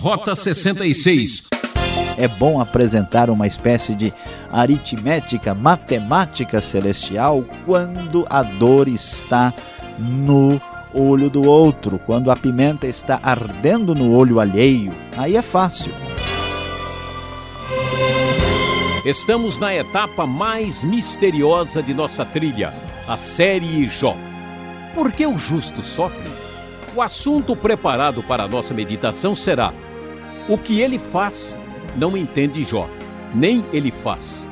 Rota 66. É bom apresentar uma espécie de aritmética, matemática celestial quando a dor está no olho do outro, quando a pimenta está ardendo no olho alheio. Aí é fácil. Estamos na etapa mais misteriosa de nossa trilha, a série Jó. Por que o justo sofre? O assunto preparado para a nossa meditação será: o que ele faz não entende Jó, nem ele faz.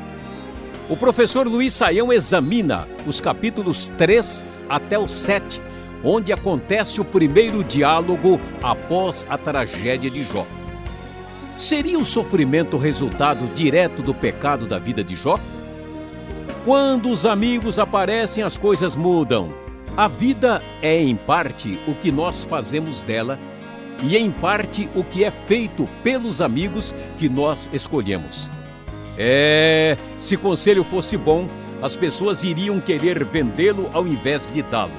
O professor Luiz Saião examina os capítulos 3 até o 7, onde acontece o primeiro diálogo após a tragédia de Jó. Seria o sofrimento resultado direto do pecado da vida de Jó? Quando os amigos aparecem, as coisas mudam. A vida é, em parte, o que nós fazemos dela e, em parte, o que é feito pelos amigos que nós escolhemos. É, se conselho fosse bom, as pessoas iriam querer vendê-lo ao invés de dá-lo.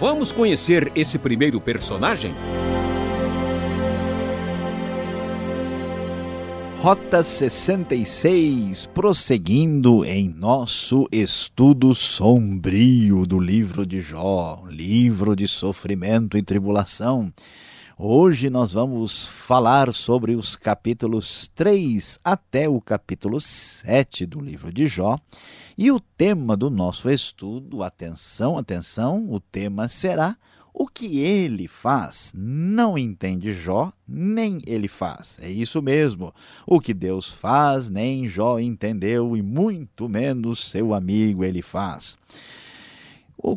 Vamos conhecer esse primeiro personagem? Rota 66, prosseguindo em nosso estudo sombrio do livro de Jó, livro de sofrimento e tribulação. Hoje nós vamos falar sobre os capítulos 3 até o capítulo 7 do livro de Jó. E o tema do nosso estudo, atenção, atenção, o tema será o que ele faz não entende Jó, nem ele faz. É isso mesmo. O que Deus faz, nem Jó entendeu, e muito menos seu amigo ele faz.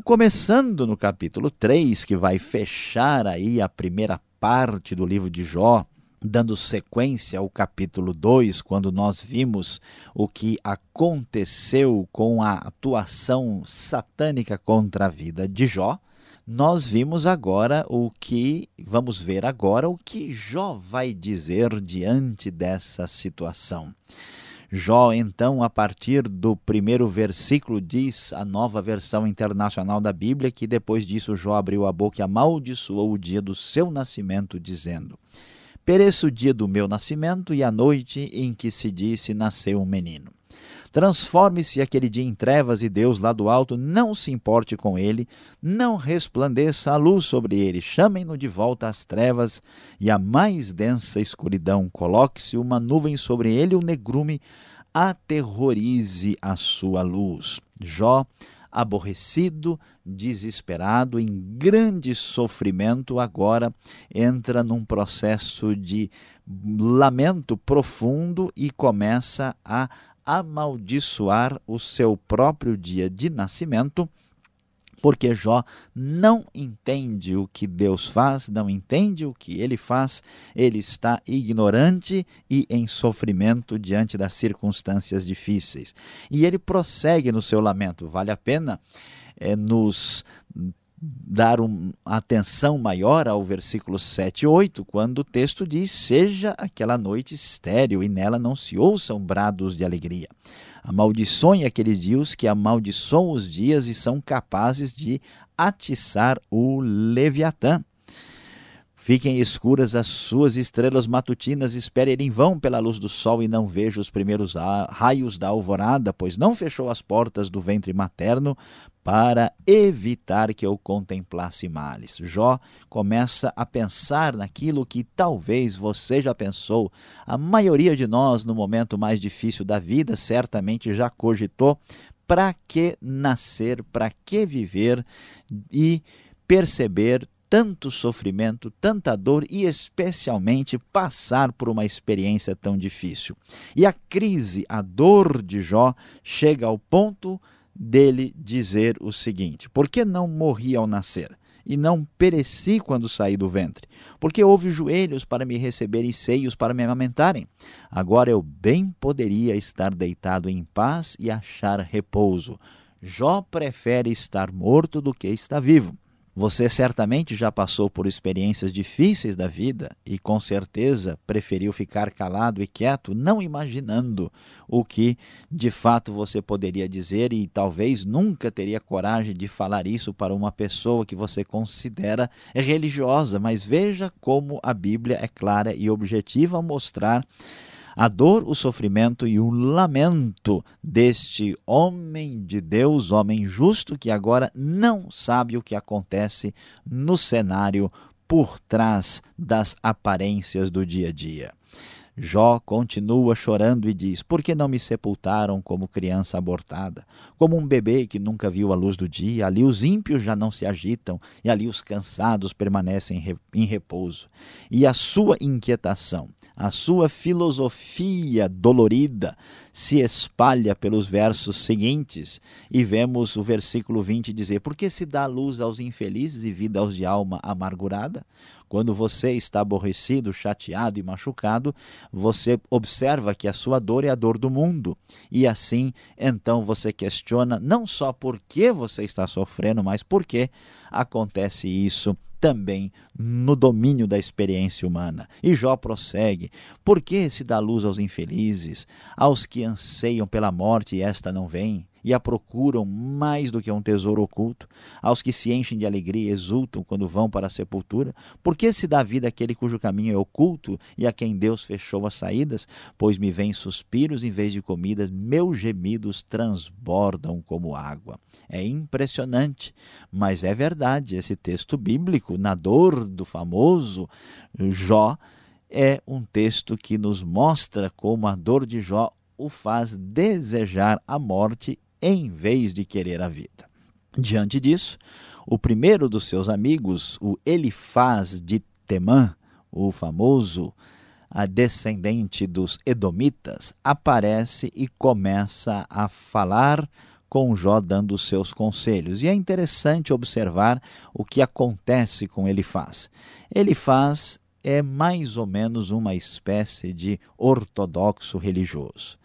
Começando no capítulo 3, que vai fechar aí a primeira parte do livro de Jó, dando sequência ao capítulo 2, quando nós vimos o que aconteceu com a atuação satânica contra a vida de Jó nós vimos agora o que, vamos ver agora o que Jó vai dizer diante dessa situação. Jó, então, a partir do primeiro versículo, diz a nova versão internacional da Bíblia que depois disso Jó abriu a boca e amaldiçoou o dia do seu nascimento, dizendo: Pereça o dia do meu nascimento e a noite em que se disse nasceu um menino. Transforme-se aquele dia em trevas e Deus lá do alto não se importe com ele, não resplandeça a luz sobre ele. Chamem-no de volta às trevas e à mais densa escuridão. Coloque-se uma nuvem sobre ele, o negrume aterrorize a sua luz. Jó, aborrecido, desesperado, em grande sofrimento, agora entra num processo de lamento profundo e começa a amaldiçoar o seu próprio dia de nascimento, porque Jó não entende o que Deus faz, não entende o que ele faz, ele está ignorante e em sofrimento diante das circunstâncias difíceis. E ele prossegue no seu lamento. Vale a pena é, nos dar uma atenção maior ao versículo 7 e 8, quando o texto diz: Seja aquela noite estéril e nela não se ouçam brados de alegria. Amaldiçoem aqueles dias que amaldiçoam os dias e são capazes de atiçar o Leviatã. Fiquem escuras as suas estrelas matutinas, espere em vão pela luz do sol e não veja os primeiros raios da alvorada, pois não fechou as portas do ventre materno para evitar que eu contemplasse males. Jó começa a pensar naquilo que talvez você já pensou. A maioria de nós, no momento mais difícil da vida, certamente já cogitou para que nascer, para que viver e perceber tanto sofrimento, tanta dor e especialmente passar por uma experiência tão difícil. E a crise, a dor de Jó chega ao ponto dele dizer o seguinte: Por que não morri ao nascer? E não pereci quando saí do ventre? Porque houve joelhos para me receber e seios para me amamentarem. Agora eu bem poderia estar deitado em paz e achar repouso. Jó prefere estar morto do que estar vivo. Você certamente já passou por experiências difíceis da vida e com certeza preferiu ficar calado e quieto, não imaginando o que de fato você poderia dizer e talvez nunca teria coragem de falar isso para uma pessoa que você considera religiosa. Mas veja como a Bíblia é clara e objetiva ao mostrar a dor, o sofrimento e o lamento deste homem de Deus, homem justo, que agora não sabe o que acontece no cenário por trás das aparências do dia a dia. Jó continua chorando e diz: Por que não me sepultaram como criança abortada? Como um bebê que nunca viu a luz do dia, ali os ímpios já não se agitam e ali os cansados permanecem em repouso. E a sua inquietação, a sua filosofia dolorida se espalha pelos versos seguintes e vemos o versículo 20 dizer: Por que se dá luz aos infelizes e vida aos de alma amargurada? Quando você está aborrecido, chateado e machucado, você observa que a sua dor é a dor do mundo. E assim, então você questiona não só por que você está sofrendo, mas por que acontece isso também no domínio da experiência humana. E Jó prossegue: Por que se dá luz aos infelizes, aos que anseiam pela morte e esta não vem? E a procuram mais do que um tesouro oculto, aos que se enchem de alegria e exultam quando vão para a sepultura? Por que se dá vida àquele cujo caminho é oculto e a quem Deus fechou as saídas? Pois me vêm suspiros em vez de comidas, meus gemidos transbordam como água. É impressionante, mas é verdade. Esse texto bíblico, na dor do famoso Jó, é um texto que nos mostra como a dor de Jó o faz desejar a morte em vez de querer a vida. Diante disso, o primeiro dos seus amigos, o Elifaz de Temã, o famoso descendente dos Edomitas, aparece e começa a falar com Jó dando seus conselhos. E é interessante observar o que acontece com Elifaz. Elifaz é mais ou menos uma espécie de ortodoxo religioso.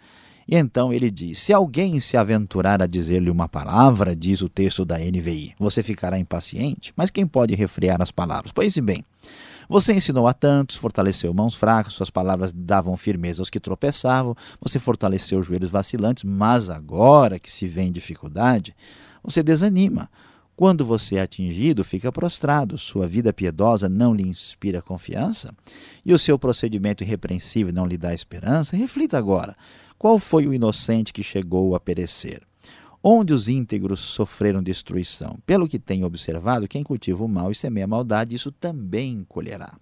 E então ele diz: Se alguém se aventurar a dizer-lhe uma palavra, diz o texto da NVI, você ficará impaciente. Mas quem pode refrear as palavras? Pois bem. Você ensinou a tantos, fortaleceu mãos fracas, suas palavras davam firmeza aos que tropeçavam, você fortaleceu joelhos vacilantes, mas agora que se vê em dificuldade, você desanima. Quando você é atingido, fica prostrado, sua vida piedosa não lhe inspira confiança e o seu procedimento irrepreensível não lhe dá esperança. Reflita agora: qual foi o inocente que chegou a perecer? Onde os íntegros sofreram destruição? Pelo que tenho observado, quem cultiva o mal e semeia a maldade, isso também colherá.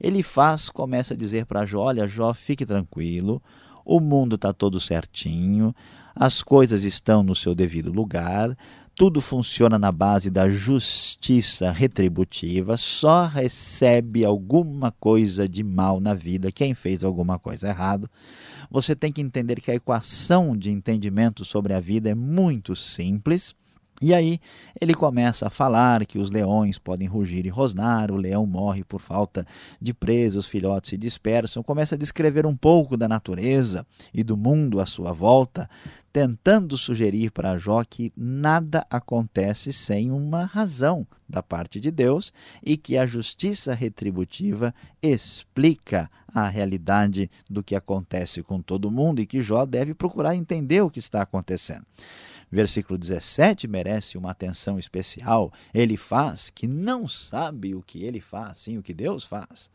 Ele faz, começa a dizer para Jó: Olha, Jó, fique tranquilo, o mundo está todo certinho, as coisas estão no seu devido lugar, tudo funciona na base da justiça retributiva, só recebe alguma coisa de mal na vida quem fez alguma coisa errada. Você tem que entender que a equação de entendimento sobre a vida é muito simples e aí ele começa a falar que os leões podem rugir e rosnar, o leão morre por falta de presa, os filhotes se dispersam, começa a descrever um pouco da natureza e do mundo à sua volta, tentando sugerir para Jó que nada acontece sem uma razão da parte de Deus e que a justiça retributiva explica a realidade do que acontece com todo mundo e que Jó deve procurar entender o que está acontecendo versículo 17 merece uma atenção especial. Ele faz que não sabe o que ele faz, sim o que Deus faz.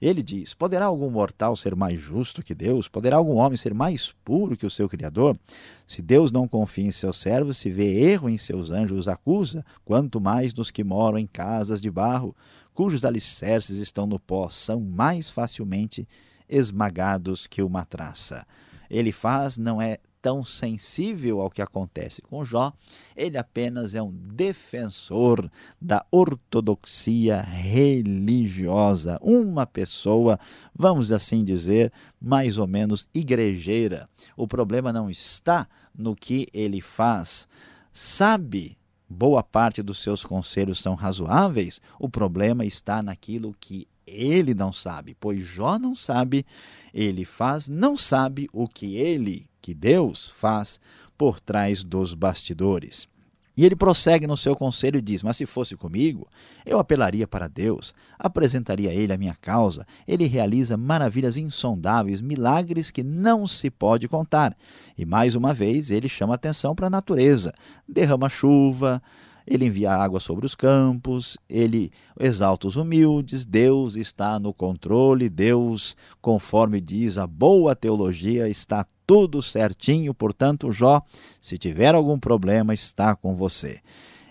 Ele diz: Poderá algum mortal ser mais justo que Deus? Poderá algum homem ser mais puro que o seu Criador? Se Deus não confia em seus servos, se vê erro em seus anjos, os acusa, quanto mais nos que moram em casas de barro, cujos alicerces estão no pó, são mais facilmente esmagados que uma traça. Ele faz não é tão sensível ao que acontece com Jó, ele apenas é um defensor da ortodoxia religiosa, uma pessoa, vamos assim dizer, mais ou menos igrejeira. O problema não está no que ele faz. Sabe boa parte dos seus conselhos são razoáveis, o problema está naquilo que ele não sabe, pois Jó não sabe, ele faz, não sabe o que ele que Deus faz por trás dos bastidores. E ele prossegue no seu conselho e diz: Mas se fosse comigo, eu apelaria para Deus, apresentaria a ele a minha causa. Ele realiza maravilhas insondáveis, milagres que não se pode contar. E mais uma vez ele chama atenção para a natureza: derrama chuva, ele envia água sobre os campos, ele exalta os humildes, Deus está no controle, Deus, conforme diz a boa teologia, está tudo certinho, portanto, Jó, se tiver algum problema, está com você.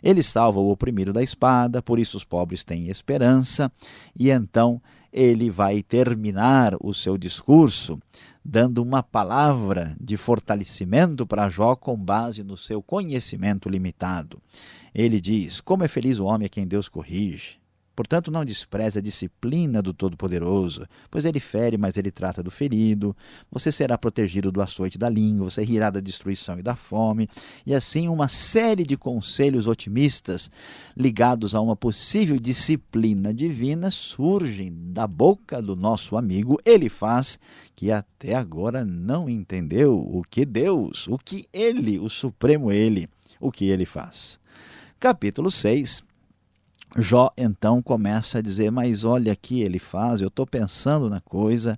Ele salva o oprimido da espada, por isso os pobres têm esperança, e então ele vai terminar o seu discurso dando uma palavra de fortalecimento para Jó com base no seu conhecimento limitado. Ele diz: Como é feliz o homem a quem Deus corrige, Portanto, não despreze a disciplina do Todo-Poderoso, pois ele fere, mas ele trata do ferido. Você será protegido do açoite da língua, você rirá da destruição e da fome. E assim, uma série de conselhos otimistas ligados a uma possível disciplina divina surgem da boca do nosso amigo Ele faz, que até agora não entendeu o que Deus, o que Ele, o Supremo Ele, o que Ele faz. Capítulo 6 Jó então começa a dizer: Mas olha aqui, ele faz, eu estou pensando na coisa.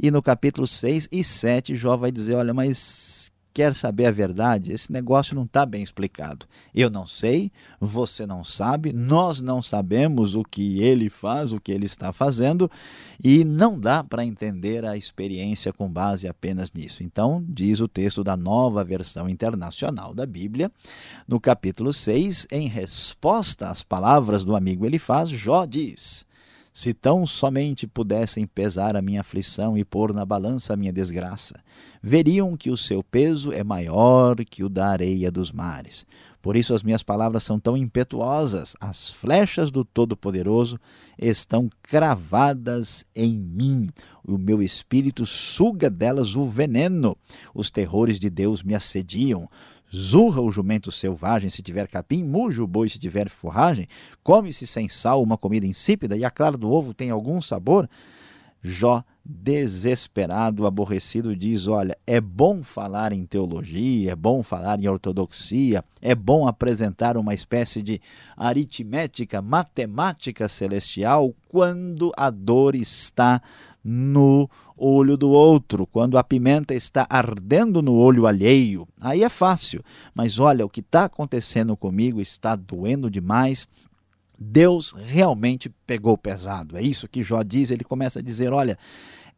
E no capítulo 6 e 7, Jó vai dizer: Olha, mas quer saber a verdade, esse negócio não está bem explicado. Eu não sei, você não sabe, nós não sabemos o que ele faz, o que ele está fazendo, e não dá para entender a experiência com base apenas nisso. Então, diz o texto da nova versão internacional da Bíblia, no capítulo 6, em resposta às palavras do amigo ele faz, Jó diz. Se tão somente pudessem pesar a minha aflição e pôr na balança a minha desgraça, veriam que o seu peso é maior que o da areia dos mares. Por isso as minhas palavras são tão impetuosas, as flechas do Todo-Poderoso estão cravadas em mim. O meu espírito suga delas o veneno. Os terrores de Deus me assediam. Zurra o jumento selvagem se tiver capim, muge o boi se tiver forragem, come-se sem sal uma comida insípida e a clara do ovo tem algum sabor. Jó, desesperado, aborrecido, diz: Olha, é bom falar em teologia, é bom falar em ortodoxia, é bom apresentar uma espécie de aritmética, matemática celestial quando a dor está no olho do outro, quando a pimenta está ardendo no olho alheio. Aí é fácil, mas olha, o que está acontecendo comigo está doendo demais. Deus realmente pegou pesado. É isso que Jó diz. Ele começa a dizer: olha,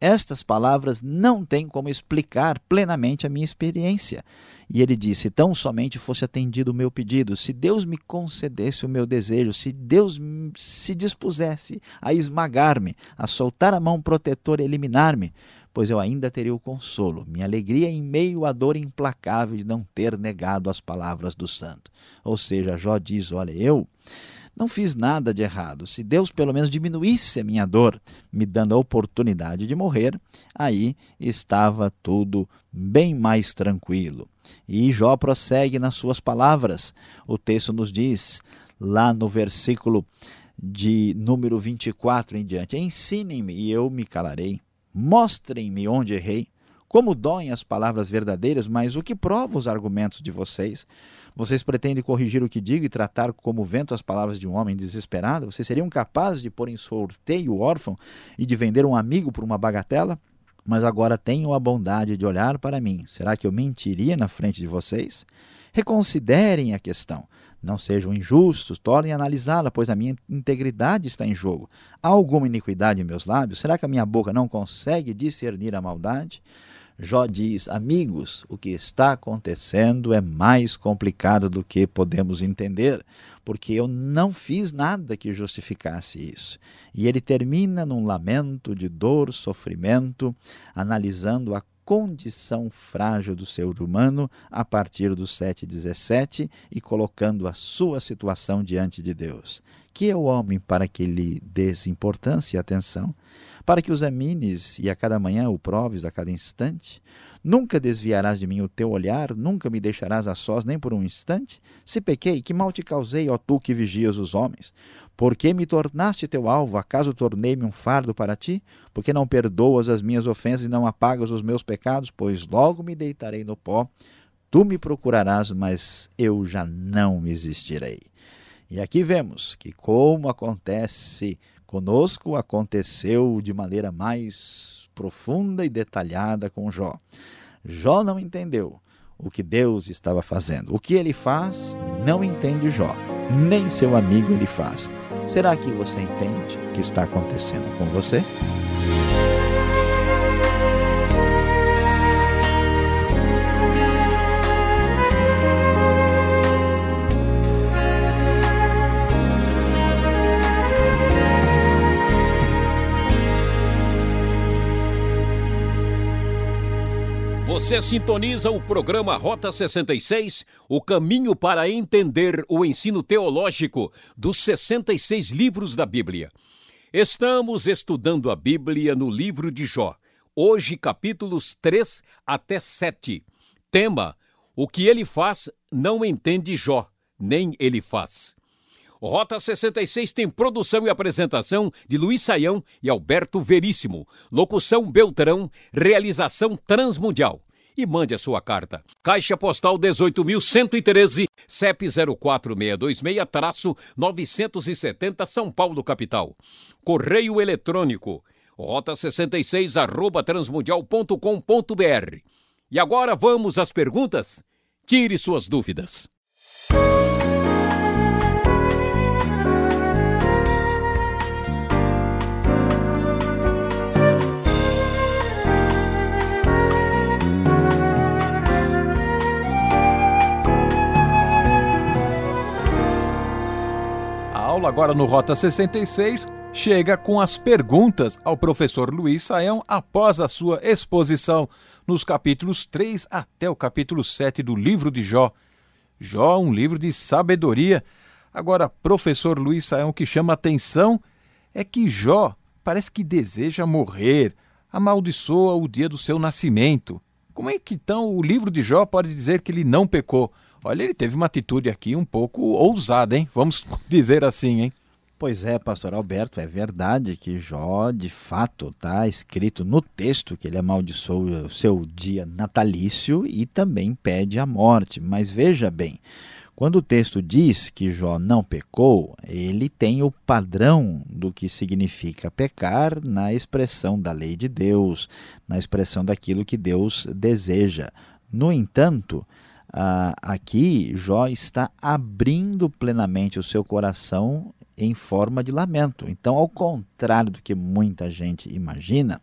estas palavras não têm como explicar plenamente a minha experiência. E ele disse: Tão somente fosse atendido o meu pedido, se Deus me concedesse o meu desejo, se Deus se dispusesse a esmagar-me, a soltar a mão protetora e eliminar-me, pois eu ainda teria o consolo, minha alegria em meio à dor implacável de não ter negado as palavras do santo. Ou seja, Jó diz: Olha, eu não fiz nada de errado. Se Deus pelo menos diminuísse a minha dor, me dando a oportunidade de morrer, aí estava tudo bem mais tranquilo. E Jó prossegue nas suas palavras. O texto nos diz, lá no versículo de número 24 em diante: Ensinem-me e eu me calarei. Mostrem-me onde errei. Como doem as palavras verdadeiras, mas o que prova os argumentos de vocês? Vocês pretendem corrigir o que digo e tratar como vento as palavras de um homem desesperado? Vocês seriam capazes de pôr em sorteio o órfão e de vender um amigo por uma bagatela? Mas agora tenham a bondade de olhar para mim. Será que eu mentiria na frente de vocês? Reconsiderem a questão. Não sejam injustos, tornem a analisá-la, pois a minha integridade está em jogo. Há alguma iniquidade em meus lábios? Será que a minha boca não consegue discernir a maldade? Jó diz: Amigos, o que está acontecendo é mais complicado do que podemos entender, porque eu não fiz nada que justificasse isso. E ele termina num lamento de dor, sofrimento, analisando a condição frágil do ser humano a partir do 7,17 e colocando a sua situação diante de Deus. Que é o homem para que lhe dês importância e atenção? Para que o examines e a cada manhã o proves a cada instante? Nunca desviarás de mim o teu olhar, nunca me deixarás a sós nem por um instante? Se pequei, que mal te causei, ó tu que vigias os homens? Por que me tornaste teu alvo? Acaso tornei-me um fardo para ti? Porque não perdoas as minhas ofensas e não apagas os meus pecados? Pois logo me deitarei no pó, Tu me procurarás, mas eu já não existirei. E aqui vemos que, como acontece conosco, aconteceu de maneira mais profunda e detalhada com Jó. Jó não entendeu o que Deus estava fazendo. O que ele faz, não entende Jó, nem seu amigo ele faz. Será que você entende o que está acontecendo com você? Você sintoniza o programa Rota 66, o caminho para entender o ensino teológico dos 66 livros da Bíblia. Estamos estudando a Bíblia no livro de Jó, hoje capítulos 3 até 7. Tema: O que ele faz não entende Jó, nem ele faz. Rota 66 tem produção e apresentação de Luiz Saião e Alberto Veríssimo. Locução Beltrão, realização Transmundial e mande a sua carta. Caixa Postal 18.113, CEP 04626-970 São Paulo, capital. Correio eletrônico, rota 66 arroba transmundial.com.br. E agora vamos às perguntas? Tire suas dúvidas. Aula, agora no Rota 66, chega com as perguntas ao professor Luiz Saião após a sua exposição nos capítulos 3 até o capítulo 7 do livro de Jó. Jó, um livro de sabedoria. Agora, professor Luiz Saião, o que chama atenção é que Jó parece que deseja morrer, amaldiçoa o dia do seu nascimento. Como é que então o livro de Jó pode dizer que ele não pecou? Olha, ele teve uma atitude aqui um pouco ousada, hein? Vamos dizer assim, hein? Pois é, pastor Alberto, é verdade que Jó, de fato, está escrito no texto que ele amaldiçoa o seu dia natalício e também pede a morte. Mas veja bem, quando o texto diz que Jó não pecou, ele tem o padrão do que significa pecar na expressão da lei de Deus, na expressão daquilo que Deus deseja. No entanto, ah, aqui Jó está abrindo plenamente o seu coração em forma de lamento. Então, ao contrário do que muita gente imagina,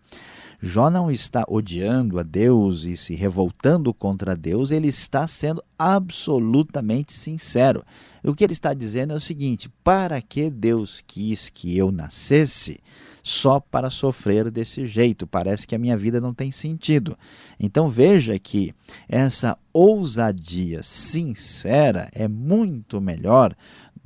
Jó não está odiando a Deus e se revoltando contra Deus, ele está sendo absolutamente sincero. O que ele está dizendo é o seguinte: para que Deus quis que eu nascesse? só para sofrer desse jeito. Parece que a minha vida não tem sentido. Então veja que essa ousadia sincera é muito melhor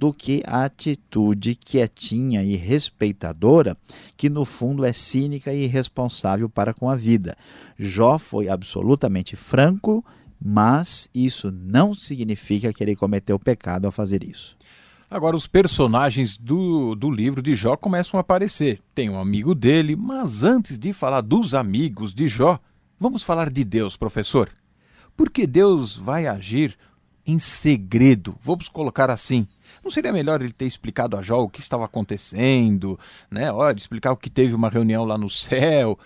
do que a atitude quietinha e respeitadora, que no fundo é cínica e irresponsável para com a vida. Jó foi absolutamente franco, mas isso não significa que ele cometeu pecado ao fazer isso. Agora, os personagens do, do livro de Jó começam a aparecer. Tem um amigo dele, mas antes de falar dos amigos de Jó, vamos falar de Deus, professor. Porque Deus vai agir em segredo, vamos colocar assim. Não seria melhor ele ter explicado a Jó o que estava acontecendo, né? Olha, explicar o que teve uma reunião lá no céu,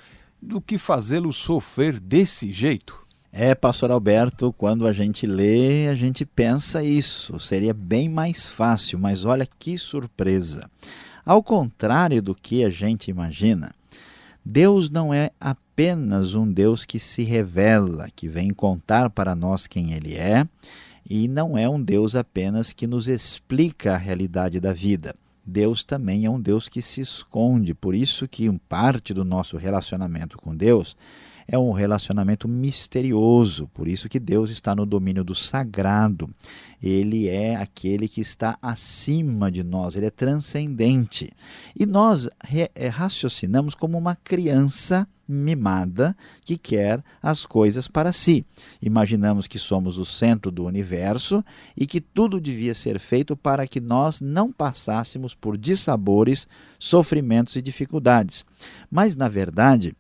do que fazê-lo sofrer desse jeito? É, pastor Alberto, quando a gente lê, a gente pensa isso. Seria bem mais fácil, mas olha que surpresa. Ao contrário do que a gente imagina, Deus não é apenas um Deus que se revela, que vem contar para nós quem Ele é, e não é um Deus apenas que nos explica a realidade da vida. Deus também é um Deus que se esconde, por isso que parte do nosso relacionamento com Deus é um relacionamento misterioso, por isso que Deus está no domínio do sagrado. Ele é aquele que está acima de nós, ele é transcendente. E nós é, raciocinamos como uma criança mimada que quer as coisas para si. Imaginamos que somos o centro do universo e que tudo devia ser feito para que nós não passássemos por dissabores, sofrimentos e dificuldades. Mas, na verdade,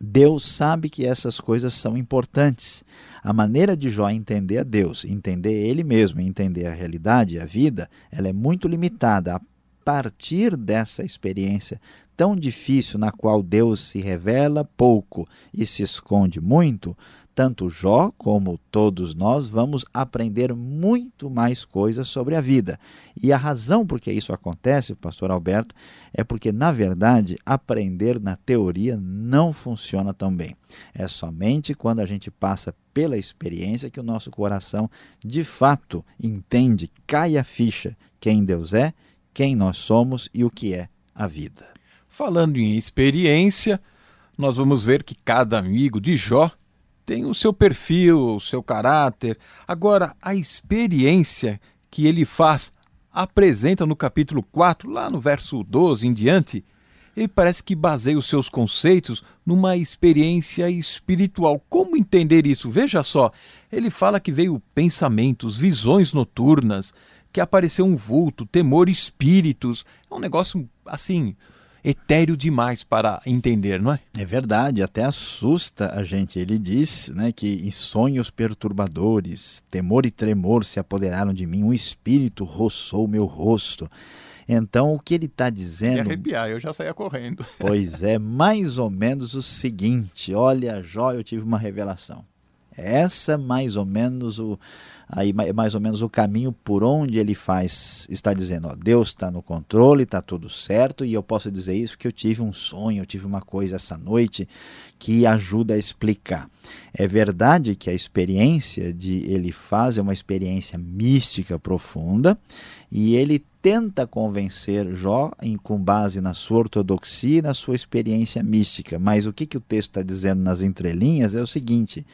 Deus sabe que essas coisas são importantes. A maneira de Jó entender a Deus, entender ele mesmo, entender a realidade, a vida, ela é muito limitada. A partir dessa experiência tão difícil na qual Deus se revela pouco e se esconde muito, tanto Jó como todos nós vamos aprender muito mais coisas sobre a vida. E a razão por que isso acontece, pastor Alberto, é porque, na verdade, aprender na teoria não funciona tão bem. É somente quando a gente passa pela experiência que o nosso coração, de fato, entende, cai a ficha quem Deus é, quem nós somos e o que é a vida. Falando em experiência, nós vamos ver que cada amigo de Jó tem o seu perfil, o seu caráter. Agora, a experiência que ele faz apresenta no capítulo 4, lá no verso 12 em diante, ele parece que baseia os seus conceitos numa experiência espiritual. Como entender isso? Veja só, ele fala que veio pensamentos, visões noturnas, que apareceu um vulto, temor, espíritos. É um negócio assim, etéreo demais para entender, não é? É verdade, até assusta a gente. Ele diz né, que em sonhos perturbadores, temor e tremor se apoderaram de mim, um espírito roçou meu rosto. Então, o que ele está dizendo. Me arrepiar, eu já saía correndo. Pois é, mais ou menos o seguinte: olha, Jó, eu tive uma revelação. Essa mais ou menos o aí mais ou menos o caminho por onde ele faz, está dizendo, ó, Deus está no controle, está tudo certo, e eu posso dizer isso porque eu tive um sonho, eu tive uma coisa essa noite que ajuda a explicar. É verdade que a experiência de ele faz é uma experiência mística profunda, e ele tenta convencer Jó em, com base na sua ortodoxia e na sua experiência mística. Mas o que, que o texto está dizendo nas entrelinhas é o seguinte: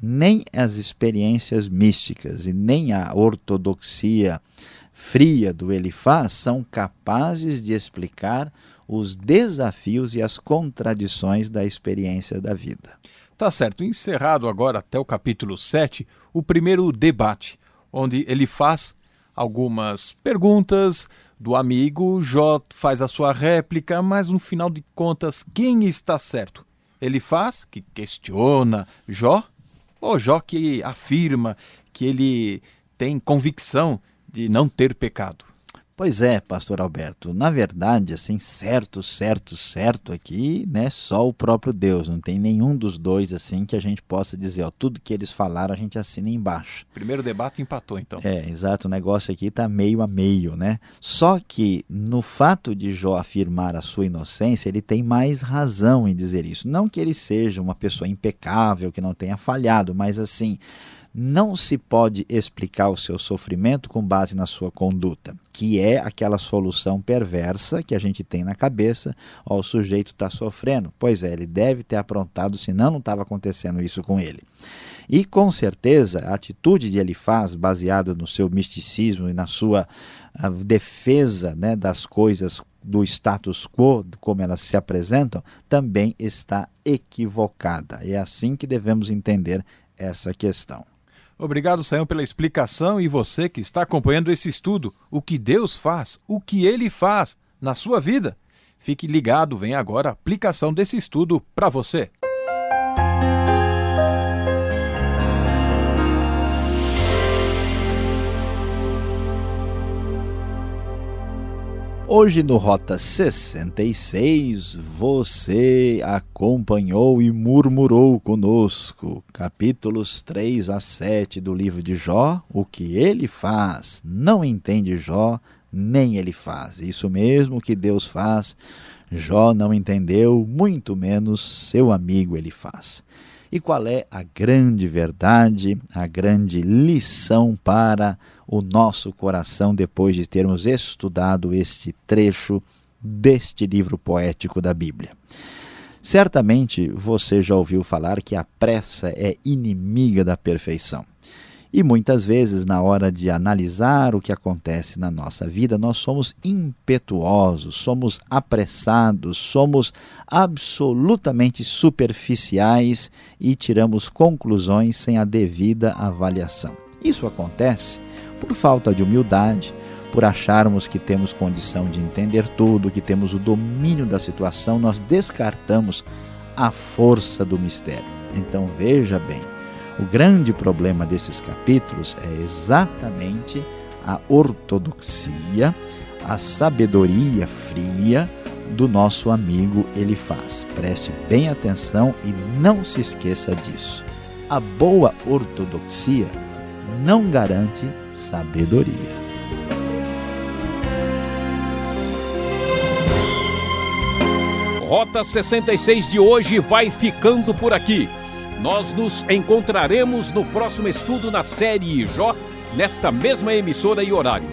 nem as experiências místicas e nem a ortodoxia fria do Elifaz são capazes de explicar os desafios e as contradições da experiência da vida. Tá certo. Encerrado agora até o capítulo 7, o primeiro debate, onde ele faz algumas perguntas do amigo, Jó faz a sua réplica, mas no final de contas, quem está certo? Ele faz, que questiona Jó, o Jó que afirma que ele tem convicção de não ter pecado. Pois é, pastor Alberto, na verdade, assim, certo, certo, certo aqui, né, só o próprio Deus, não tem nenhum dos dois assim que a gente possa dizer, ó, tudo que eles falaram a gente assina embaixo. Primeiro debate empatou então. É, exato, o negócio aqui está meio a meio, né? Só que no fato de Jó afirmar a sua inocência, ele tem mais razão em dizer isso. Não que ele seja uma pessoa impecável, que não tenha falhado, mas assim, não se pode explicar o seu sofrimento com base na sua conduta, que é aquela solução perversa que a gente tem na cabeça, ó, o sujeito está sofrendo. Pois é, ele deve ter aprontado, senão não estava acontecendo isso com ele. E com certeza a atitude de Elifaz, baseada no seu misticismo e na sua defesa né, das coisas do status quo, como elas se apresentam, também está equivocada. É assim que devemos entender essa questão. Obrigado, Sayão, pela explicação e você que está acompanhando esse estudo, o que Deus faz, o que Ele faz na sua vida. Fique ligado, vem agora a aplicação desse estudo para você. Hoje no Rota 66, você acompanhou e murmurou conosco capítulos 3 a 7 do livro de Jó, o que ele faz, não entende Jó, nem ele faz. Isso mesmo que Deus faz, Jó não entendeu, muito menos seu amigo ele faz. E qual é a grande verdade, a grande lição para o nosso coração depois de termos estudado este trecho deste livro poético da Bíblia? Certamente você já ouviu falar que a pressa é inimiga da perfeição. E muitas vezes, na hora de analisar o que acontece na nossa vida, nós somos impetuosos, somos apressados, somos absolutamente superficiais e tiramos conclusões sem a devida avaliação. Isso acontece por falta de humildade, por acharmos que temos condição de entender tudo, que temos o domínio da situação, nós descartamos a força do mistério. Então veja bem, O grande problema desses capítulos é exatamente a ortodoxia, a sabedoria fria do nosso amigo Elifaz. Preste bem atenção e não se esqueça disso. A boa ortodoxia não garante sabedoria. Rota 66 de hoje vai ficando por aqui. Nós nos encontraremos no próximo estudo na série Jó, nesta mesma emissora e horário.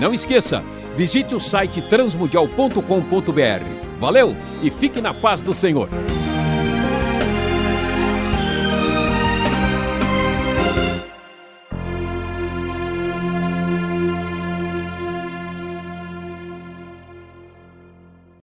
não esqueça, visite o site transmundial.com.br. Valeu e fique na paz do Senhor.